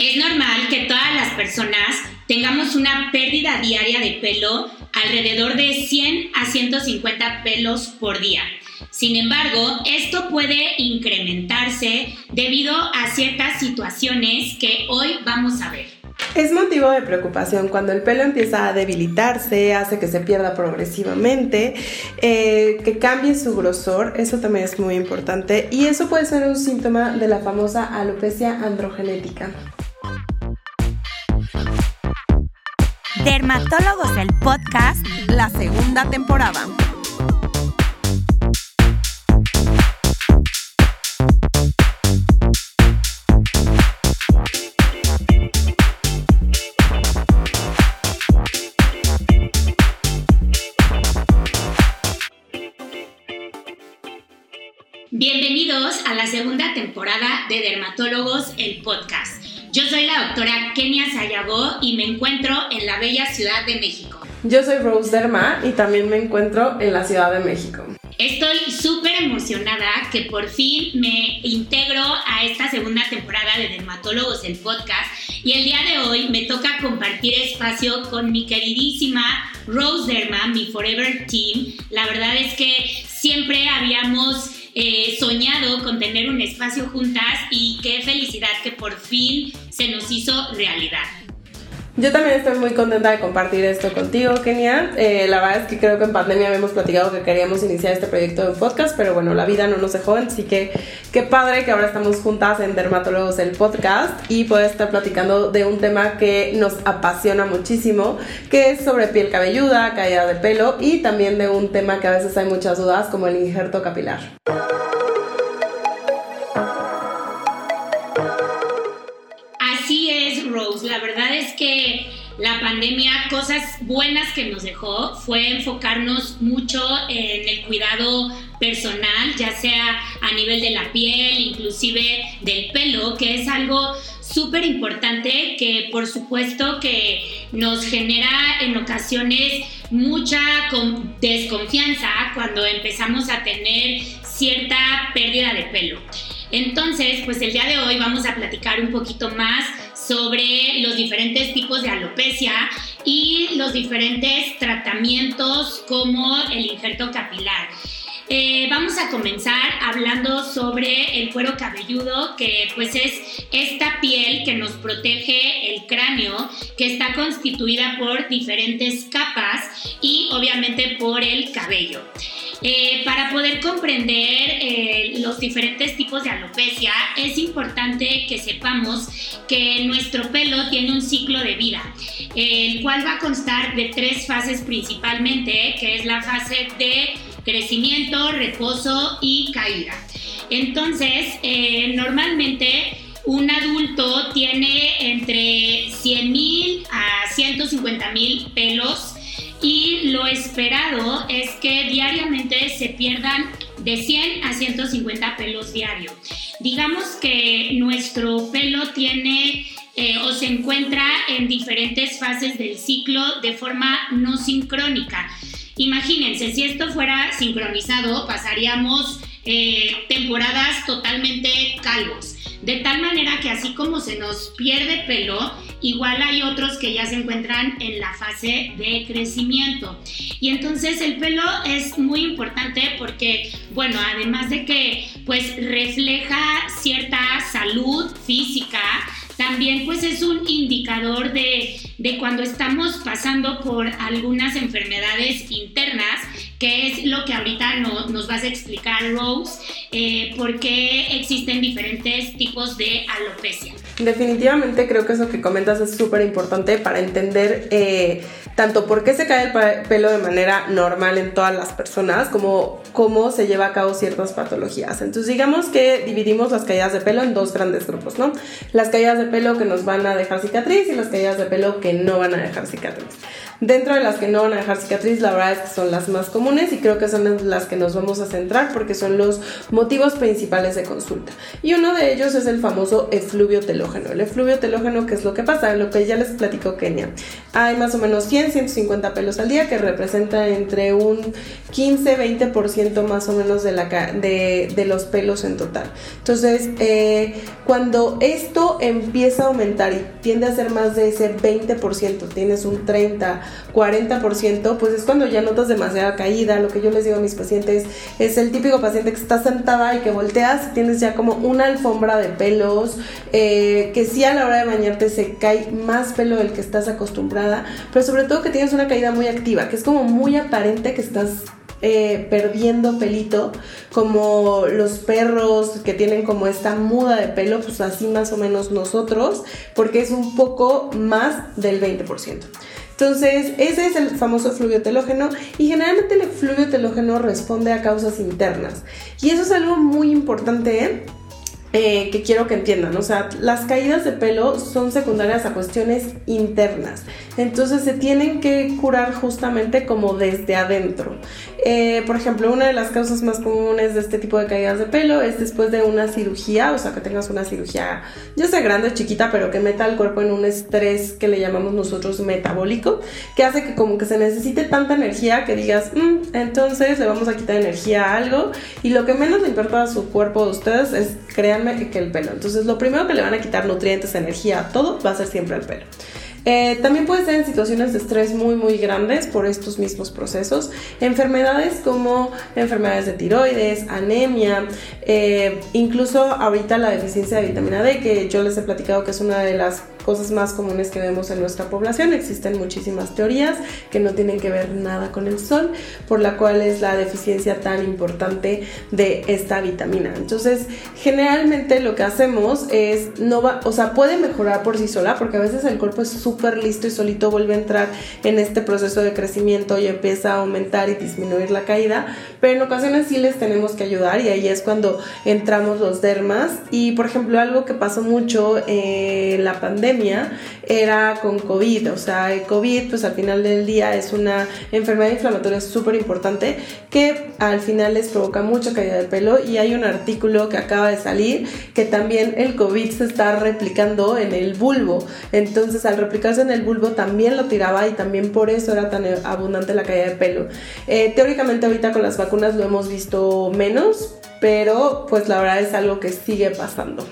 Es normal que todas las personas tengamos una pérdida diaria de pelo alrededor de 100 a 150 pelos por día. Sin embargo, esto puede incrementarse debido a ciertas situaciones que hoy vamos a ver. Es motivo de preocupación cuando el pelo empieza a debilitarse, hace que se pierda progresivamente, eh, que cambie su grosor, eso también es muy importante y eso puede ser un síntoma de la famosa alopecia androgenética. Dermatólogos el podcast, la segunda temporada. Bienvenidos a la segunda temporada de Dermatólogos el podcast. Yo soy la doctora Kenia Sayagó y me encuentro en la bella Ciudad de México. Yo soy Rose Derma y también me encuentro en la Ciudad de México. Estoy súper emocionada que por fin me integro a esta segunda temporada de Dermatólogos el podcast y el día de hoy me toca compartir espacio con mi queridísima Rose Derma, mi Forever Team. La verdad es que siempre habíamos eh, soñado con tener un espacio juntas y qué felicidad que por fin se nos hizo realidad. Yo también estoy muy contenta de compartir esto contigo, Kenia. Eh, la verdad es que creo que en pandemia habíamos platicado que queríamos iniciar este proyecto de podcast, pero bueno, la vida no nos dejó, así que qué padre que ahora estamos juntas en Dermatólogos el podcast y poder estar platicando de un tema que nos apasiona muchísimo, que es sobre piel cabelluda, caída de pelo y también de un tema que a veces hay muchas dudas como el injerto capilar. La verdad es que la pandemia, cosas buenas que nos dejó fue enfocarnos mucho en el cuidado personal, ya sea a nivel de la piel, inclusive del pelo, que es algo súper importante que por supuesto que nos genera en ocasiones mucha desconfianza cuando empezamos a tener cierta pérdida de pelo. Entonces, pues el día de hoy vamos a platicar un poquito más sobre los diferentes tipos de alopecia y los diferentes tratamientos como el injerto capilar. Eh, vamos a comenzar hablando sobre el cuero cabelludo, que pues es esta piel que nos protege el cráneo, que está constituida por diferentes capas y obviamente por el cabello. Eh, para poder comprender eh, los diferentes tipos de alopecia, es importante que sepamos que nuestro pelo tiene un ciclo de vida, el cual va a constar de tres fases principalmente, que es la fase de crecimiento, reposo y caída. Entonces, eh, normalmente un adulto tiene entre 100.000 a 150.000 pelos y lo esperado es que diariamente se pierdan de 100 a 150 pelos diarios. Digamos que nuestro pelo tiene eh, o se encuentra en diferentes fases del ciclo de forma no sincrónica. Imagínense, si esto fuera sincronizado, pasaríamos eh, temporadas totalmente calvos. De tal manera que así como se nos pierde pelo, igual hay otros que ya se encuentran en la fase de crecimiento. Y entonces el pelo es muy importante porque, bueno, además de que pues refleja cierta salud física, también pues es un indicador de, cuando estamos pasando por algunas enfermedades internas, que es lo que ahorita nos vas a explicar, Rose, eh, por qué existen diferentes tipos de alopecia. Definitivamente creo que eso que comentas es súper importante para entender eh, tanto por qué se cae el pelo de manera normal en todas las personas como cómo se lleva a cabo ciertas patologías. Entonces digamos que dividimos las caídas de pelo en dos grandes grupos, ¿no? Las caídas de pelo que nos van a dejar cicatriz y las caídas de pelo que no van a dejar cicatriz. Dentro de las que no van a dejar cicatriz, la verdad es que son las más comunes y creo que son las que nos vamos a centrar porque son los motivos principales de consulta. Y uno de ellos es el famoso efluvio telógeno. El efluvio telógeno, ¿qué es lo que pasa? Lo que ya les platicó Kenia. Hay más o menos 100, 150 pelos al día que representa entre un 15-20% más o menos de, la, de, de, los pelos en total. Entonces, eh, cuando esto empieza a aumentar y tiende a ser más de ese 20%, tienes un 30, 40%, pues es cuando ya notas demasiada caída. Lo que yo les digo a mis pacientes es el típico paciente que está sentada y que volteas tienes ya como una alfombra de pelos, eh, que sí a la hora de bañarte se cae más pelo del que estás acostumbrada, pero sobre todo que tienes una caída muy activa, que es como muy aparente que estás eh, perdiendo pelito, como los perros que tienen como esta muda de pelo, pues así más o menos nosotros, porque es un poco más del 20%. Entonces, ese es el famoso fluvio telógeno y generalmente el fluvio telógeno responde a causas internas. Y eso es algo muy importante. ¿eh? Eh, que quiero que entiendan. O sea, las caídas de pelo son secundarias a cuestiones internas. Entonces se tienen que curar justamente como desde adentro. Eh, por ejemplo, una de las causas más comunes de este tipo de caídas de pelo es después de una cirugía, o sea, que tengas una cirugía, ya sea grande o chiquita, pero que meta al cuerpo en un estrés que le llamamos nosotros metabólico, que hace que como que se necesite tanta energía que digas, mm, entonces le vamos a quitar energía a algo y lo que menos le importa a su cuerpo de ustedes es, que el pelo. Entonces, lo primero que le van a quitar nutrientes, energía, todo va a ser siempre el pelo. Eh, también puede ser en situaciones de estrés muy muy grandes por estos mismos procesos. Enfermedades como enfermedades de tiroides, anemia, eh, incluso ahorita la deficiencia de vitamina D, que yo les he platicado que es una de las cosas más comunes que vemos en nuestra población. Existen muchísimas teorías que no tienen que ver nada con el sol, por la cual es la deficiencia tan importante de esta vitamina. Entonces, generalmente lo que hacemos es, no va, o sea, puede mejorar por sí sola, porque a veces el cuerpo es súper listo y solito vuelve a entrar en este proceso de crecimiento y empieza a aumentar y disminuir la caída, pero en ocasiones sí les tenemos que ayudar y ahí es cuando entramos los dermas. Y por ejemplo, algo que pasó mucho en la pandemia era con COVID, o sea, el COVID pues al final del día es una enfermedad inflamatoria súper importante que al final les provoca mucha caída de pelo. Y hay un artículo que acaba de salir que también el COVID se está replicando en el bulbo, entonces al replicar en el bulbo también lo tiraba y también por eso era tan abundante la caída de pelo. Eh, teóricamente ahorita con las vacunas lo hemos visto menos, pero pues la verdad es algo que sigue pasando.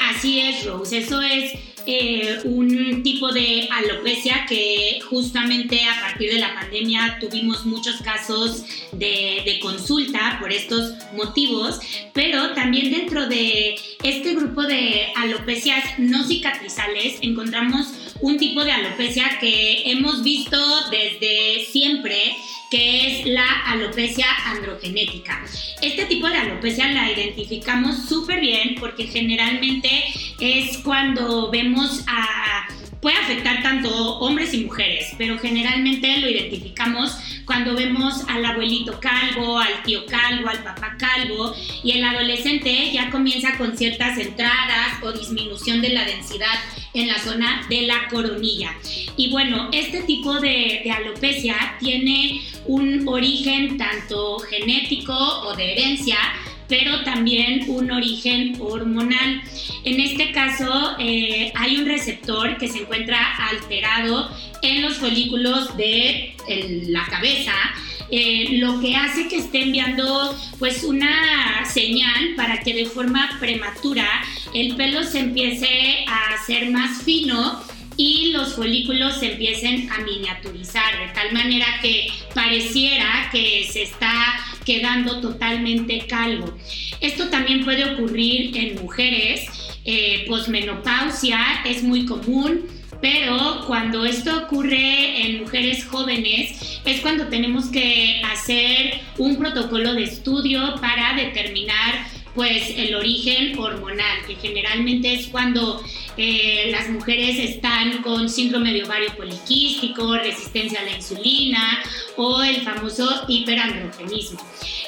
Así es, Rose, eso es eh, un tipo de alopecia que justamente a partir de la pandemia tuvimos muchos casos de, de, consulta por estos motivos, pero también dentro de este grupo de alopecias no cicatrizales encontramos un tipo de alopecia que hemos visto desde siempre que es la alopecia androgenética. Este tipo de alopecia la identificamos súper bien porque generalmente es cuando vemos a puede afectar tanto hombres y mujeres, pero generalmente lo identificamos cuando vemos al abuelito calvo, al tío calvo, al papá calvo y el adolescente ya comienza con ciertas entradas o disminución de la densidad en la zona de la coronilla. Y bueno, este tipo de, alopecia tiene un origen tanto genético o de herencia, pero también un origen hormonal. En este caso, eh, hay un receptor que se encuentra alterado en los folículos de la cabeza, eh, lo que hace que esté enviando pues una señal para que de forma prematura el pelo se empiece a hacer más fino y los folículos se empiecen a miniaturizar de tal manera que pareciera que se está quedando totalmente calvo. Esto también puede ocurrir en mujeres, eh, posmenopausia es muy común, pero cuando esto ocurre en mujeres jóvenes es cuando tenemos que hacer un protocolo de estudio para determinar pues el origen hormonal, que generalmente es cuando eh, las mujeres están con síndrome de ovario poliquístico, resistencia a la insulina o el famoso hiperandrogenismo.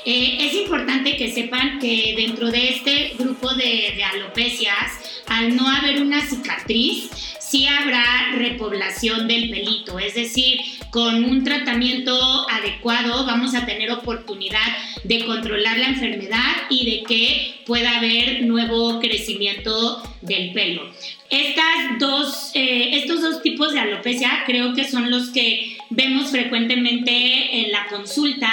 Eh, es importante que sepan que dentro de este grupo de, de alopecias, al no haber una cicatriz, sí habrá repoblación del pelito, es decir, con un tratamiento adecuado vamos a tener oportunidad de controlar la enfermedad y de que pueda haber nuevo crecimiento del pelo. Estas dos, eh, estos dos tipos de alopecia creo que son los que vemos frecuentemente en la consulta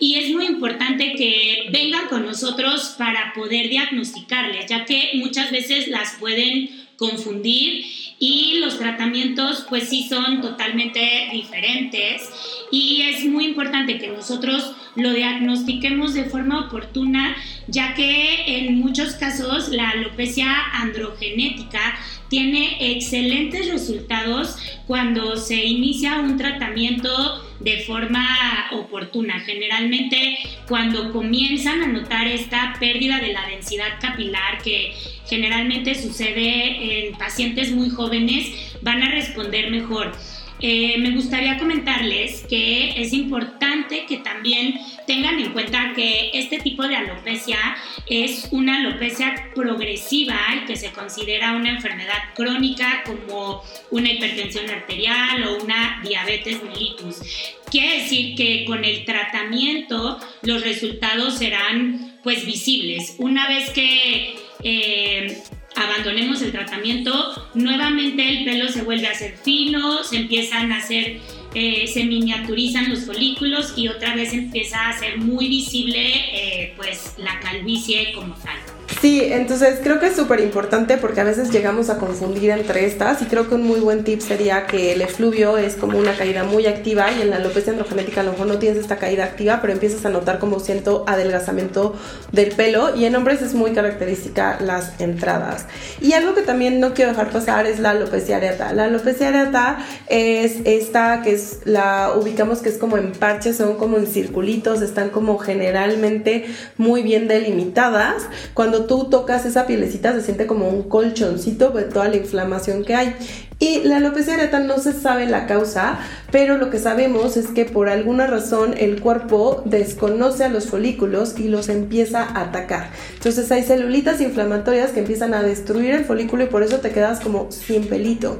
y es muy importante que vengan con nosotros para poder diagnosticarles, ya que muchas veces las pueden confundir y los tratamientos pues sí son totalmente diferentes. Y es muy importante que nosotros lo diagnostiquemos de forma oportuna ya que en muchos casos la alopecia androgenética tiene excelentes resultados cuando se inicia un tratamiento de forma oportuna. Generalmente cuando comienzan a notar esta pérdida de la densidad capilar que generalmente sucede en pacientes muy jóvenes, van a responder mejor. Eh, me gustaría comentarles que es importante que también tengan en cuenta que este tipo de alopecia es una alopecia progresiva y que se considera una enfermedad crónica como una hipertensión arterial o una diabetes mellitus. Quiere decir que con el tratamiento los resultados serán pues visibles. Una vez que eh, abandonemos el tratamiento, nuevamente el pelo se vuelve a hacer fino, se empiezan a hacer, eh, se miniaturizan los folículos y otra vez empieza a ser muy visible eh, pues la calvicie como tal. Sí, entonces creo que es súper importante porque a veces llegamos a confundir entre estas y creo que un muy buen tip sería que el efluvio es como una caída muy activa y en la alopecia androgenética a lo mejor no tienes esta caída activa, pero empiezas a notar como siento adelgazamiento del pelo y en hombres es muy característica las entradas. Y algo que también no quiero dejar pasar es la alopecia areata. La alopecia areata es esta que es la ubicamos que es como en parches, son como en circulitos, están como generalmente muy bien delimitadas. Cuando tú tocas esa pielecita se siente como un colchoncito de toda la inflamación que hay. Y la alopecia areata no se sabe la causa, pero lo que sabemos es que por alguna razón el cuerpo desconoce a los folículos y los empieza a atacar. Entonces hay celulitas inflamatorias que empiezan a destruir el folículo y por eso te quedas como sin pelito.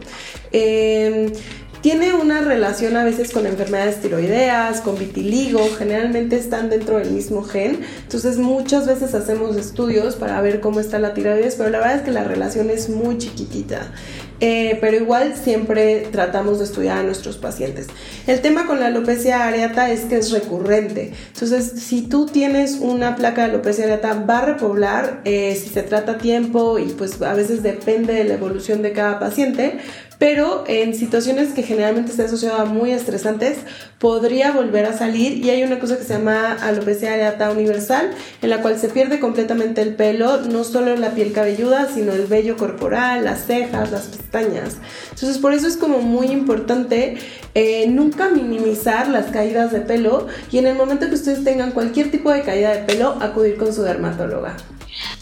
Eh, tiene una relación a veces con enfermedades tiroideas, con vitiligo, generalmente están dentro del mismo gen, entonces muchas veces hacemos estudios para ver cómo está la tiroides, pero la verdad es que la relación es muy chiquitita. Eh, pero igual siempre tratamos de estudiar a nuestros pacientes. El tema con la alopecia areata es que es recurrente. Entonces, si tú tienes una placa de alopecia areata, va a repoblar eh, si se trata a tiempo y pues a veces depende de la evolución de cada paciente, pero en situaciones que generalmente está asociada a muy estresantes, podría volver a salir y hay una cosa que se llama alopecia areata universal, en la cual se pierde completamente el pelo, no solo la piel cabelluda, sino el vello corporal, las cejas, las pestañas. Entonces por eso es como muy importante eh, nunca minimizar las caídas de pelo y en el momento que ustedes tengan cualquier tipo de caída de pelo, acudir con su dermatóloga.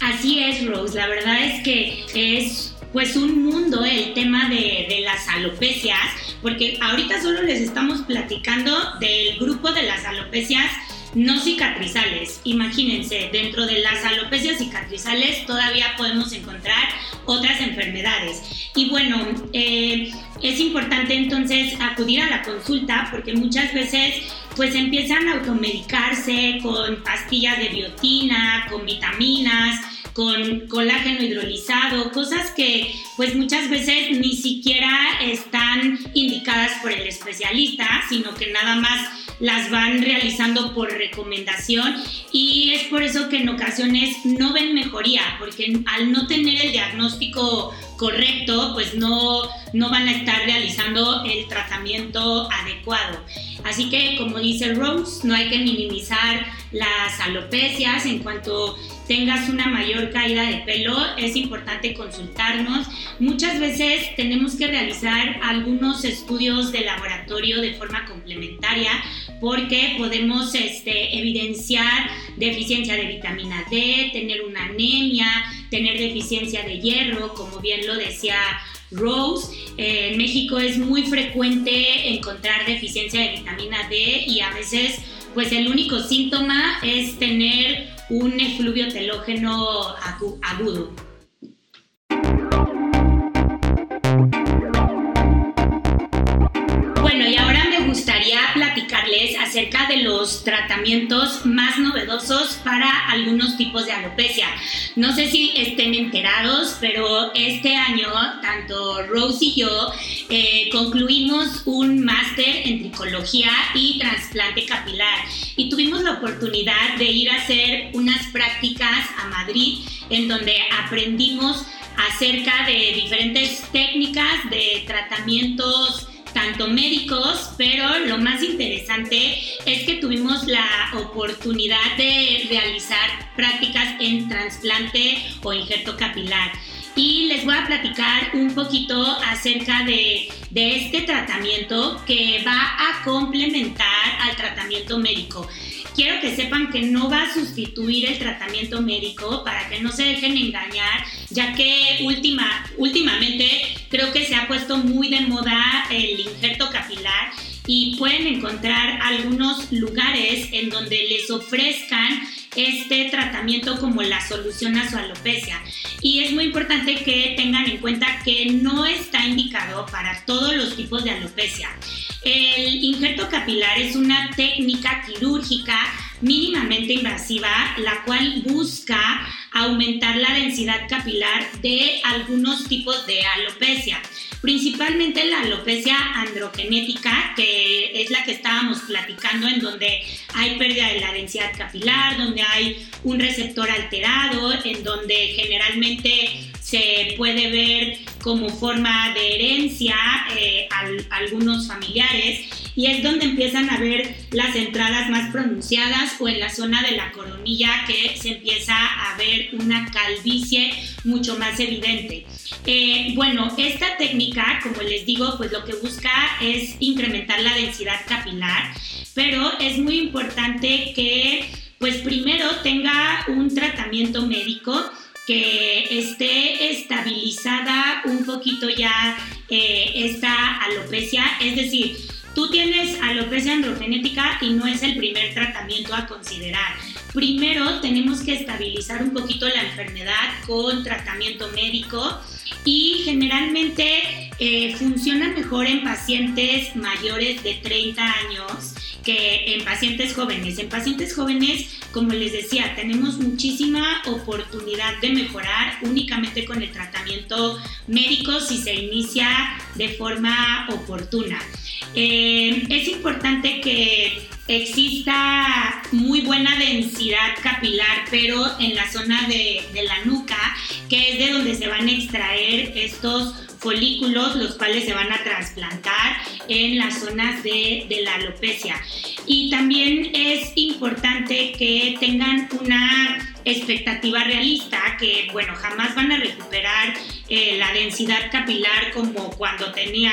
Así es, Rose. La verdad es que es pues un mundo el tema de, las alopecias, porque ahorita solo les estamos platicando del grupo de las alopecias no cicatrizales. Imagínense, dentro de las alopecias cicatrizales todavía podemos encontrar otras enfermedades. Y bueno, eh, es importante entonces acudir a la consulta porque muchas veces pues empiezan a automedicarse con pastillas de biotina, con vitaminas, con colágeno hidrolizado, cosas que pues muchas veces ni siquiera están indicadas por el especialista, sino que nada más las van realizando por recomendación y es por eso que en ocasiones no ven mejoría, porque al no tener el diagnóstico correcto, pues no, no van a estar realizando el tratamiento adecuado. Así que, como dice Rose, no hay que minimizar las alopecias. En cuanto tengas una mayor caída de pelo, es importante consultarnos. Muchas veces tenemos que realizar algunos estudios de laboratorio de forma complementaria porque podemos este, evidenciar deficiencia de vitamina D, tener una anemia, tener deficiencia de hierro, como bien lo decía Rose. En México es muy frecuente encontrar deficiencia de vitamina D y a veces pues el único síntoma es tener efluvio telógeno agudo. Acerca de los tratamientos más novedosos para algunos tipos de alopecia. No sé si estén enterados, pero este año tanto Rose y yo eh, concluimos un máster en tricología y trasplante capilar y tuvimos la oportunidad de ir a hacer unas prácticas a Madrid en donde aprendimos acerca de diferentes técnicas de tratamientos tanto médicos, pero lo más interesante es que tuvimos la oportunidad de realizar prácticas en trasplante o injerto capilar. Y les voy a platicar un poquito acerca de, de este tratamiento que va a complementar al tratamiento médico quiero que sepan que no va a sustituir el tratamiento médico para que no se dejen engañar, ya que última, últimamente creo que se ha puesto muy de moda el injerto capilar y pueden encontrar algunos lugares en donde les ofrezcan este tratamiento como la solución a su alopecia. Y es muy importante que tengan en cuenta que no está indicado para todos los tipos de alopecia. El injerto capilar es una técnica quirúrgica mínimamente invasiva, la cual busca aumentar la densidad capilar de algunos tipos de alopecia principalmente la alopecia androgenética, que es la que estábamos platicando, en donde hay pérdida de la densidad capilar, donde hay un receptor alterado, en donde generalmente se puede ver como forma de herencia eh, a algunos familiares y es donde empiezan a ver las entradas más pronunciadas o en la zona de la coronilla que se empieza a ver una calvicie mucho más evidente. Eh, bueno, esta técnica, como les digo, pues lo que busca es incrementar la densidad capilar, pero es muy importante que pues primero tenga un tratamiento médico que esté estabilizada un poquito ya eh, esta alopecia, es decir, tú tienes alopecia androgenética y no es el primer tratamiento a considerar. Primero tenemos que estabilizar un poquito la enfermedad con tratamiento médico y generalmente eh, funciona mejor en pacientes mayores de 30 años que en pacientes jóvenes. En pacientes jóvenes, como les decía, tenemos muchísima oportunidad de mejorar únicamente con el tratamiento médico si se inicia de forma oportuna. Eh, es importante que exista muy buena densidad capilar, pero en la zona de, la nuca, que es de donde se van a extraer estos folículos, los cuales se van a trasplantar en las zonas de, la alopecia. Y también es importante que tengan una expectativa realista, que bueno, jamás van a recuperar eh, la densidad capilar como cuando tenían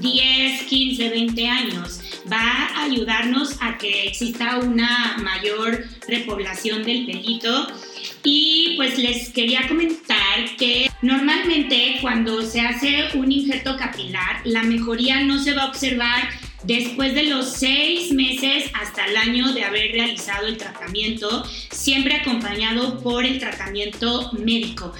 10, 15, 20 años va a ayudarnos a que exista una mayor repoblación del pelito. Y pues les quería comentar que normalmente cuando se hace un injerto capilar, la mejoría no se va a observar después de los seis meses hasta el año de haber realizado el tratamiento, siempre acompañado por el tratamiento médico.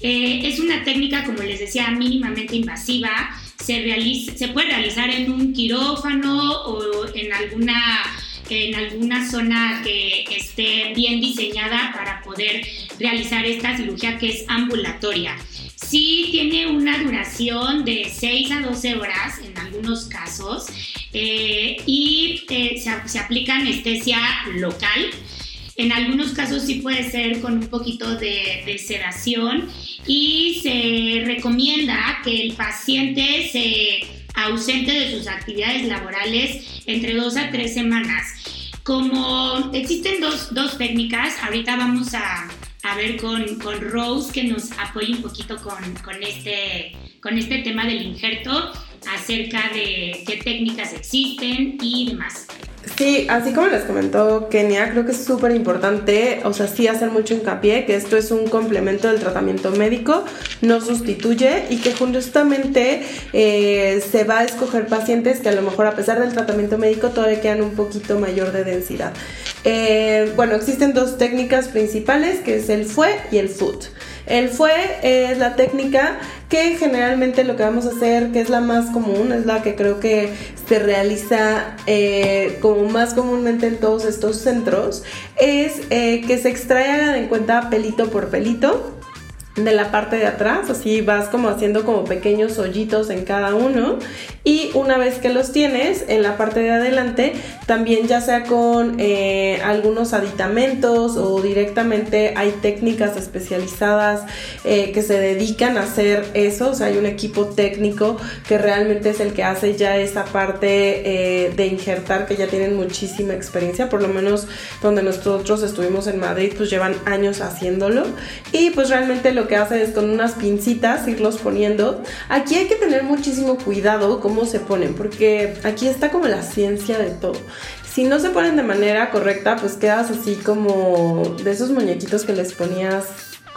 Eh, es una técnica, como les decía, mínimamente invasiva se, se puede realizar en un quirófano o en alguna, en alguna zona que esté bien diseñada para poder realizar esta cirugía que es ambulatoria. Sí tiene una duración de 6 a 12 horas en algunos casos eh, y eh, se, aplica anestesia local. En algunos casos sí puede ser con un poquito de sedación y se recomienda que el paciente se ausente de sus actividades laborales entre dos a tres semanas. Como existen dos, dos técnicas, ahorita vamos a, a ver con, con, Rose que nos apoye un poquito con, con, este, con este tema del injerto acerca de qué técnicas existen y demás. Sí, así como les comentó Kenia, creo que es súper importante, o sea, sí hacer mucho hincapié que esto es un complemento del tratamiento médico, no sustituye y que justamente eh, se va a escoger pacientes que a lo mejor a pesar del tratamiento médico todavía quedan un poquito mayor de densidad. Eh, bueno, existen dos técnicas principales que es el FUE y el FUT. El fue es la técnica que generalmente lo que vamos a hacer, que es la más común, es la que creo que se realiza eh, como más comúnmente en todos estos centros, es eh, que se extraiga de cuenta pelito por pelito de la parte de atrás, así vas como haciendo como pequeños hoyitos en cada uno y una vez que los tienes en la parte de adelante, también ya sea con eh, algunos aditamentos o directamente hay técnicas especializadas eh, que se dedican a hacer eso, o sea, hay un equipo técnico que realmente es el que hace ya esa parte eh, de injertar, que ya tienen muchísima experiencia, por lo menos donde nosotros estuvimos en Madrid, pues llevan años haciéndolo. Y pues realmente lo que hace es con unas pincitas irlos poniendo. Aquí hay que tener muchísimo cuidado se ponen, porque aquí está como la ciencia de todo. Si no se ponen de manera correcta, pues quedas así como de esos muñequitos que les ponías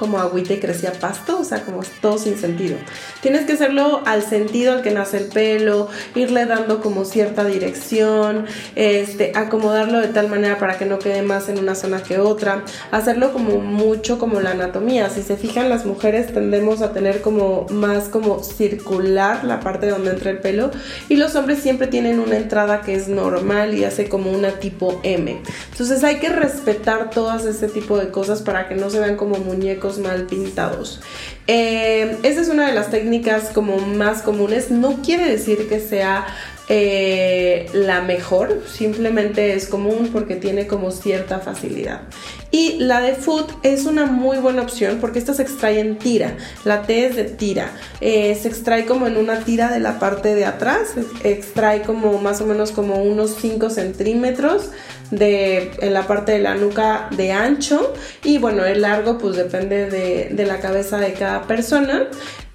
como agüita y crecía pasto, o sea, como todo sin sentido. Tienes que hacerlo al sentido al que nace el pelo, irle dando como cierta dirección, este, acomodarlo de tal manera para que no quede más en una zona que otra, hacerlo como mucho como la anatomía. Si se fijan, las mujeres tendemos a tener como más como circular la parte donde entra el pelo y los hombres siempre tienen una entrada que es normal y hace como una tipo M. Entonces hay que respetar todas ese tipo de cosas para que no se vean como muñecos mal pintados. Eh, esa es una de las técnicas como más comunes. No quiere decir que sea eh, la mejor, simplemente es común porque tiene como cierta facilidad. Y la de Food es una muy buena opción porque esta se extrae en tira, la T es de tira, eh, se extrae como en una tira de la parte de atrás, extrae como más o menos como unos 5 centímetros de en la parte de la nuca de ancho y bueno el largo pues depende de, de la cabeza de cada persona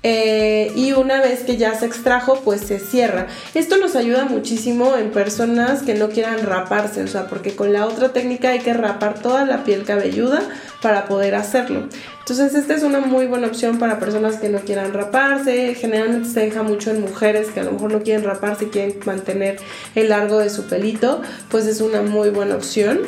eh, y una vez que ya se extrajo, pues se cierra. Esto nos ayuda muchísimo en personas que no quieran raparse, o sea, porque con la otra técnica hay que rapar toda la piel cabelluda para poder hacerlo. Entonces, esta es una muy buena opción para personas que no quieran raparse. Generalmente se deja mucho en mujeres que a lo mejor no quieren raparse y quieren mantener el largo de su pelito, pues es una muy buena opción.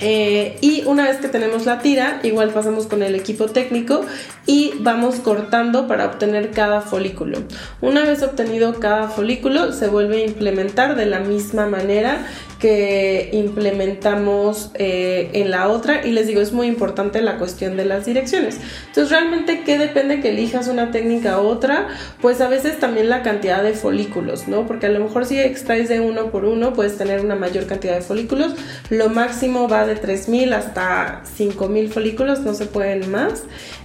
Eh, y una vez que tenemos la tira, igual pasamos con el equipo técnico y vamos cortando para obtener cada folículo. Una vez obtenido cada folículo, se vuelve a implementar de la misma manera que implementamos eh, en la otra. Y les digo es muy importante la cuestión de las direcciones. Entonces realmente qué depende que elijas una técnica u otra pues a veces también la cantidad de folículos no porque a lo mejor si extraes de uno por uno puedes tener una mayor cantidad de folículos. Lo máximo va de 3000 hasta 5000 folículos no se pueden más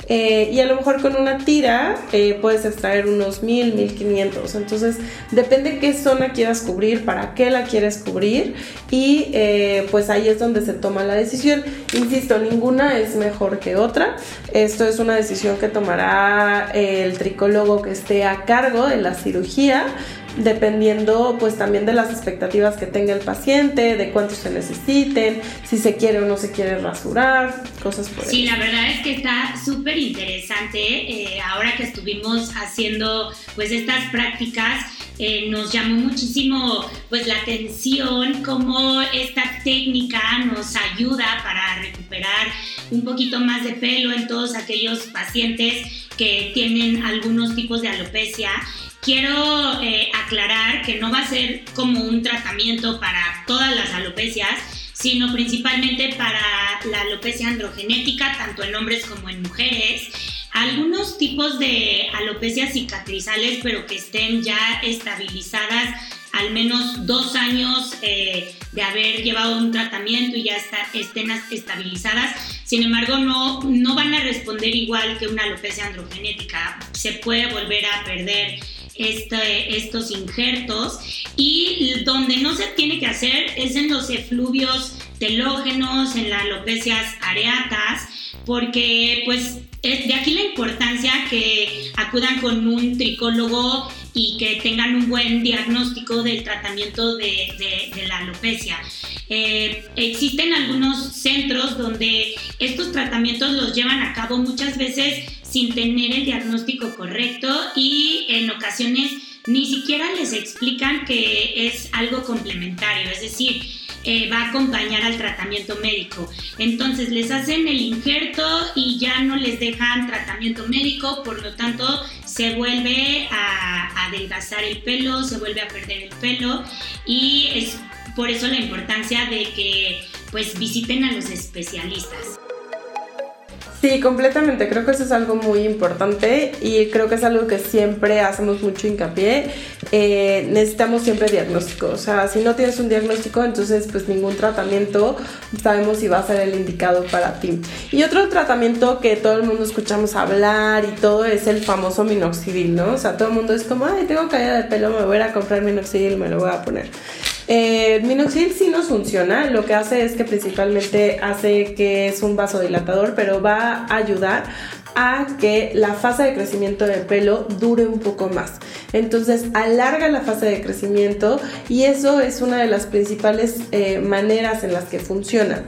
eh, y a lo mejor con una tira eh, puedes extraer unos 1000, 1500. Entonces depende qué zona quieras cubrir, para qué la quieres cubrir y eh, pues ahí es donde se toma la decisión. Insisto, ninguna es mejor que otra. Esto es una decisión que tomará el tricólogo que esté a cargo de la cirugía dependiendo pues también de las expectativas que tenga el paciente, de cuánto se necesiten, si se quiere o no se quiere rasurar, cosas por Sí, la verdad es que está súper interesante. Eh, ahora que estuvimos haciendo pues estas prácticas, eh, nos llamó muchísimo pues la atención cómo esta técnica nos ayuda para recuperar un poquito más de pelo en todos aquellos pacientes que tienen algunos tipos de alopecia quiero eh, aclarar que no va a ser como un tratamiento para todas las alopecias, sino principalmente para la alopecia androgenética, tanto en hombres como en mujeres. Algunos tipos de alopecias cicatrizales, pero que estén ya estabilizadas al menos dos años eh, de haber llevado un tratamiento y ya estén estabilizadas. Sin embargo, no, no van a responder igual que una alopecia androgenética. Se puede volver a perder este, estos injertos y donde no se tiene que hacer es en los efluvios telógenos, en las alopecias areatas, porque pues de aquí la importancia que acudan con un tricólogo y que tengan un buen diagnóstico del tratamiento de, la alopecia. Eh, existen algunos centros donde estos tratamientos los llevan a cabo muchas veces sin tener el diagnóstico correcto y en ocasiones ni siquiera les explican que es algo complementario, es decir, eh, va a acompañar al tratamiento médico. Entonces les hacen el injerto y ya no les dejan tratamiento médico, por lo tanto se vuelve a adelgazar el pelo, se vuelve a perder el pelo y es por eso la importancia de que pues visiten a los especialistas. Sí, completamente. Creo que eso es algo muy importante y creo que es algo que siempre hacemos mucho hincapié. Eh, necesitamos siempre diagnóstico. O sea, si no tienes un diagnóstico, entonces pues ningún tratamiento sabemos si va a ser el indicado para ti. Y otro tratamiento que todo el mundo escuchamos hablar y todo es el famoso minoxidil, ¿no? O sea, todo el mundo es como, ay, tengo caída de pelo, me voy a, comprar minoxidil, me lo voy a poner. Eh, el minoxidil sí nos funciona, lo que hace es que principalmente hace que es un vasodilatador, pero va a ayudar a que la fase de crecimiento del pelo dure un poco más. Entonces alarga la fase de crecimiento y eso es una de las principales eh, maneras en las que funciona.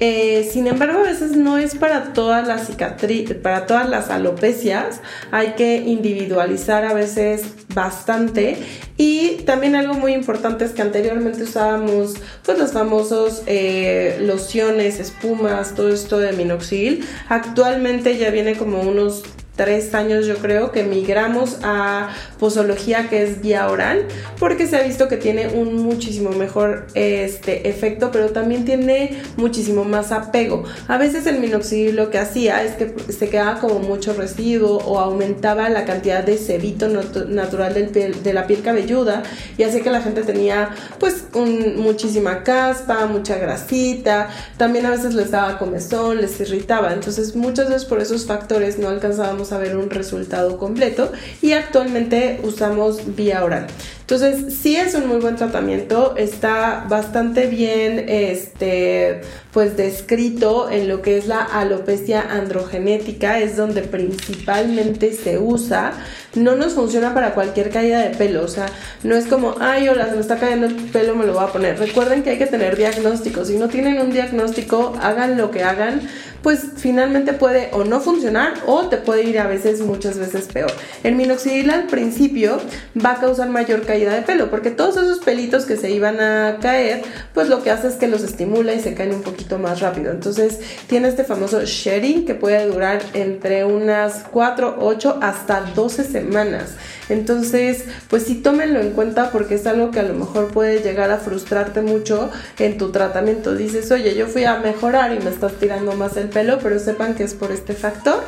Eh, sin embargo, a veces no es para todas las cicatrices, para todas las alopecias. Hay que individualizar a veces bastante. Y también algo muy importante es que anteriormente usábamos pues los famosos eh, lociones, espumas, todo esto de minoxidil. Actualmente ya viene como unos tres años yo creo que migramos a posología que es vía oral porque se ha visto que tiene un muchísimo mejor este, efecto pero también tiene muchísimo más apego. A veces el minoxidil lo que hacía es que se quedaba como mucho residuo o aumentaba la cantidad de sebito natural de la piel cabelluda y hacía que la gente tenía pues muchísima caspa mucha grasita. También a veces les daba comezón les irritaba. Entonces muchas veces por esos factores no alcanzábamos a ver un resultado completo y actualmente usamos vía oral. Entonces, sí es un muy buen tratamiento, está bastante bien este, pues descrito en lo que es la alopecia androgenética, es donde principalmente se usa. No nos funciona para cualquier caída de pelo, o sea, no es como, ay, hola, se me está cayendo el pelo, me lo voy a poner. Recuerden que hay que tener diagnóstico, si no tienen un diagnóstico, hagan lo que hagan, pues finalmente puede o no funcionar o te puede ir a veces, muchas veces peor. El minoxidil al principio va a causar mayor caída de pelo, porque todos esos pelitos que se iban a caer, pues lo que hace es que los estimula y se caen un poquito más rápido. Entonces tiene este famoso shedding que puede durar entre unas 4, 8 hasta 12 semanas. Entonces, pues sí tómenlo en cuenta porque es algo que a lo mejor puede llegar a frustrarte mucho en tu tratamiento. Dices, oye, yo fui a mejorar y me estás tirando más el pelo, pero sepan que es por este factor.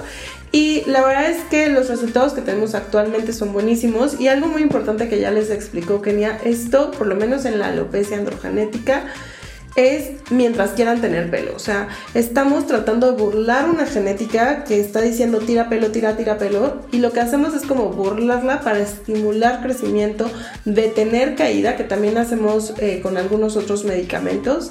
Y la verdad es que los resultados que tenemos actualmente son buenísimos y algo muy importante que ya les explicó Kenia, esto por lo menos en la alopecia androgenética es mientras quieran tener pelo. O sea, estamos tratando de burlar una genética que está diciendo tira pelo, tira, tira pelo. Y lo que hacemos es como burlarla para estimular crecimiento, detener caída, que también hacemos eh, con algunos otros medicamentos.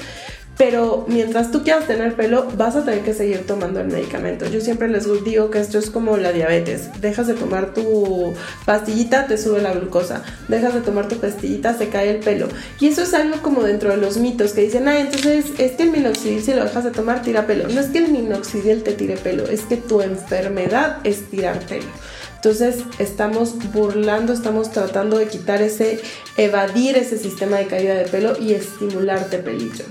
Pero mientras tú quieras tener pelo, vas a tener que seguir tomando el medicamento. Yo siempre les digo que esto es como la diabetes. Dejas de tomar tu pastillita, te sube la glucosa. Dejas de tomar tu pastillita, se cae el pelo. Y eso es algo como dentro de los mitos que dicen, ah, entonces es que el minoxidil si lo dejas de tomar tira pelo. No es que el minoxidil te tire pelo, es que tu enfermedad es tirar pelo. Entonces estamos burlando, estamos tratando de quitar ese, evadir ese sistema de caída de pelo y estimularte pelillo.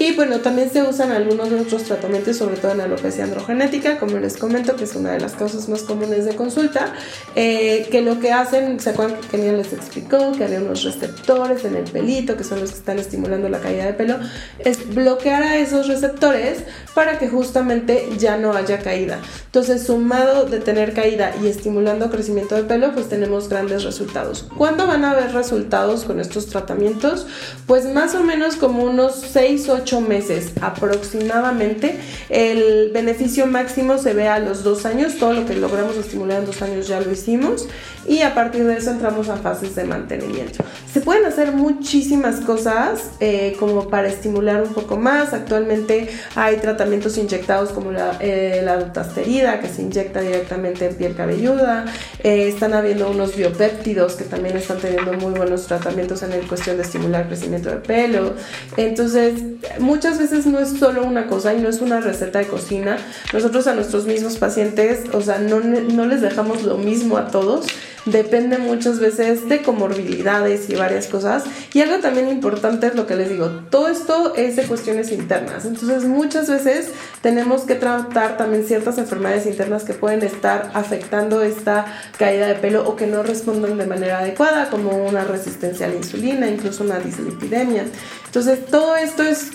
Y bueno, también se usan algunos de otros tratamientos, sobre todo en alopecia androgenética, como les comento, que es una de las causas más comunes de consulta, eh, que lo que hacen, ¿se acuerdan que Kenia les explicó? Que había unos receptores en el pelito, que son los que están estimulando la caída de pelo, es bloquear a esos receptores para que justamente ya no haya caída. Entonces, sumado de tener caída y estimulando crecimiento de pelo, pues tenemos grandes resultados. ¿Cuándo van a haber resultados con estos tratamientos? Pues más o menos como unos 6 8 meses aproximadamente. El beneficio máximo se ve a los dos años, todo lo que logramos estimular en dos años ya lo hicimos y a partir de eso entramos a fases de mantenimiento. Se pueden hacer muchísimas cosas eh, como para estimular un poco más. Actualmente hay tratamientos inyectados como la, eh, la dutasterida que se inyecta directamente en piel cabelluda. Eh, están habiendo unos biopéptidos que también están teniendo muy buenos tratamientos en el cuestión de estimular crecimiento de pelo. Entonces, muchas veces no es solo una cosa y no es una receta de cocina. Nosotros a nuestros mismos pacientes, o sea, no, no les dejamos lo mismo a todos depende muchas veces de comorbilidades y varias cosas. Y algo también importante es lo que les digo, todo esto es de cuestiones internas. Entonces muchas veces tenemos que tratar también ciertas enfermedades internas que pueden estar afectando esta caída de pelo o que no responden de manera adecuada, como una resistencia a la insulina, incluso una dislipidemia. Entonces todo esto es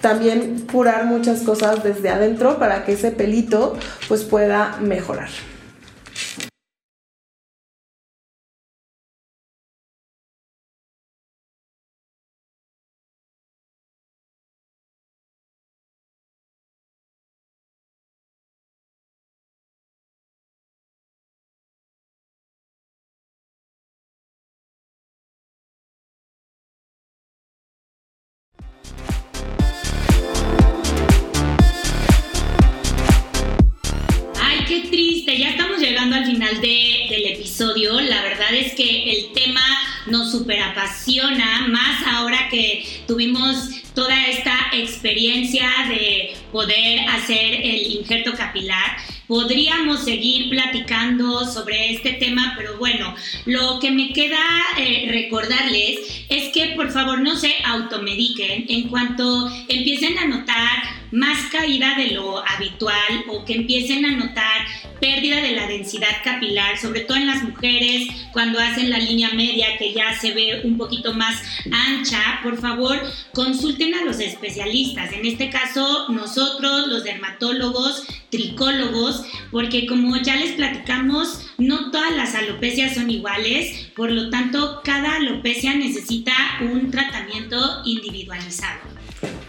también curar muchas cosas desde adentro para que ese pelito pues pueda mejorar. La verdad es que el tema nos super apasiona, más ahora que tuvimos toda esta experiencia de poder hacer el injerto capilar. Podríamos seguir platicando sobre este tema, pero bueno, lo que me queda eh, recordarles es que por favor no se automediquen en cuanto empiecen a notar más caída de lo habitual o que empiecen a notar pérdida de la densidad capilar, sobre todo en las mujeres cuando hacen la línea media que ya se ve un poquito más ancha, por favor consulten a los especialistas, en este caso nosotros los dermatólogos, tricólogos, porque como ya les platicamos, no todas las alopecias son iguales, por lo tanto cada alopecia necesita un tratamiento individualizado.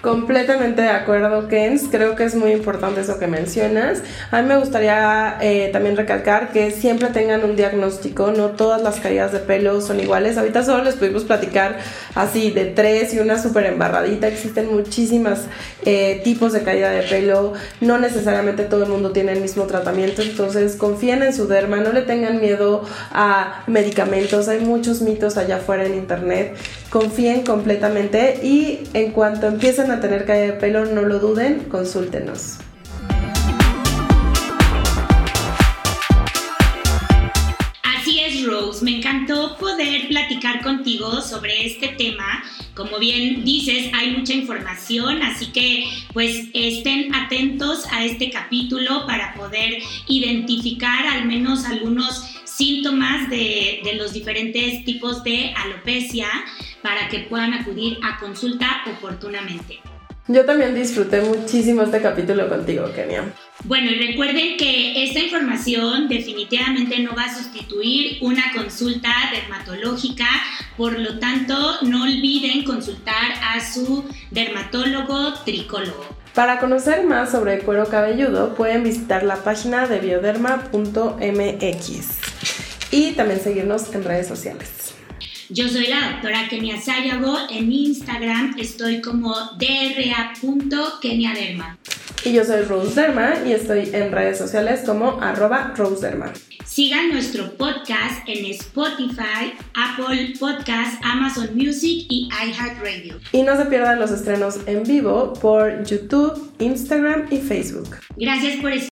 Completamente de acuerdo, Kens. Creo que es muy importante eso que mencionas. A mí me gustaría eh, también recalcar que siempre tengan un diagnóstico. No todas las caídas de pelo son iguales. Ahorita solo les pudimos platicar así de tres y una súper embarradita. Existen muchísimas eh, tipos de caída de pelo. No necesariamente todo el mundo tiene el mismo tratamiento. Entonces confíen en su derma. No le tengan miedo a medicamentos. Hay muchos mitos allá afuera en internet. Confíen completamente y en cuanto empiecen a tener caída de pelo, no lo duden, consúltenos. Así es, Rose. Me encantó poder platicar contigo sobre este tema. Como bien dices, hay mucha información, así que pues estén atentos a este capítulo para poder identificar al menos algunos síntomas de, de los diferentes tipos de alopecia para que puedan acudir a consulta oportunamente. Yo también disfruté muchísimo este capítulo contigo, Kenia. Bueno, y recuerden que esta información definitivamente no va a sustituir una consulta dermatológica, por lo tanto no olviden consultar a su dermatólogo tricólogo. Para conocer más sobre el cuero cabelludo pueden visitar la página de bioderma.mx y también seguirnos en redes sociales. Yo soy la doctora Kenia Sayago. En Instagram estoy como dra.keniaderma. Y yo soy Rose Derma y estoy en redes sociales como arroba Rose Derma. Sigan nuestro podcast en Spotify, Apple Podcast, Amazon Music y iHeartRadio. Y no se pierdan los estrenos en vivo por YouTube, Instagram y Facebook. Gracias por estar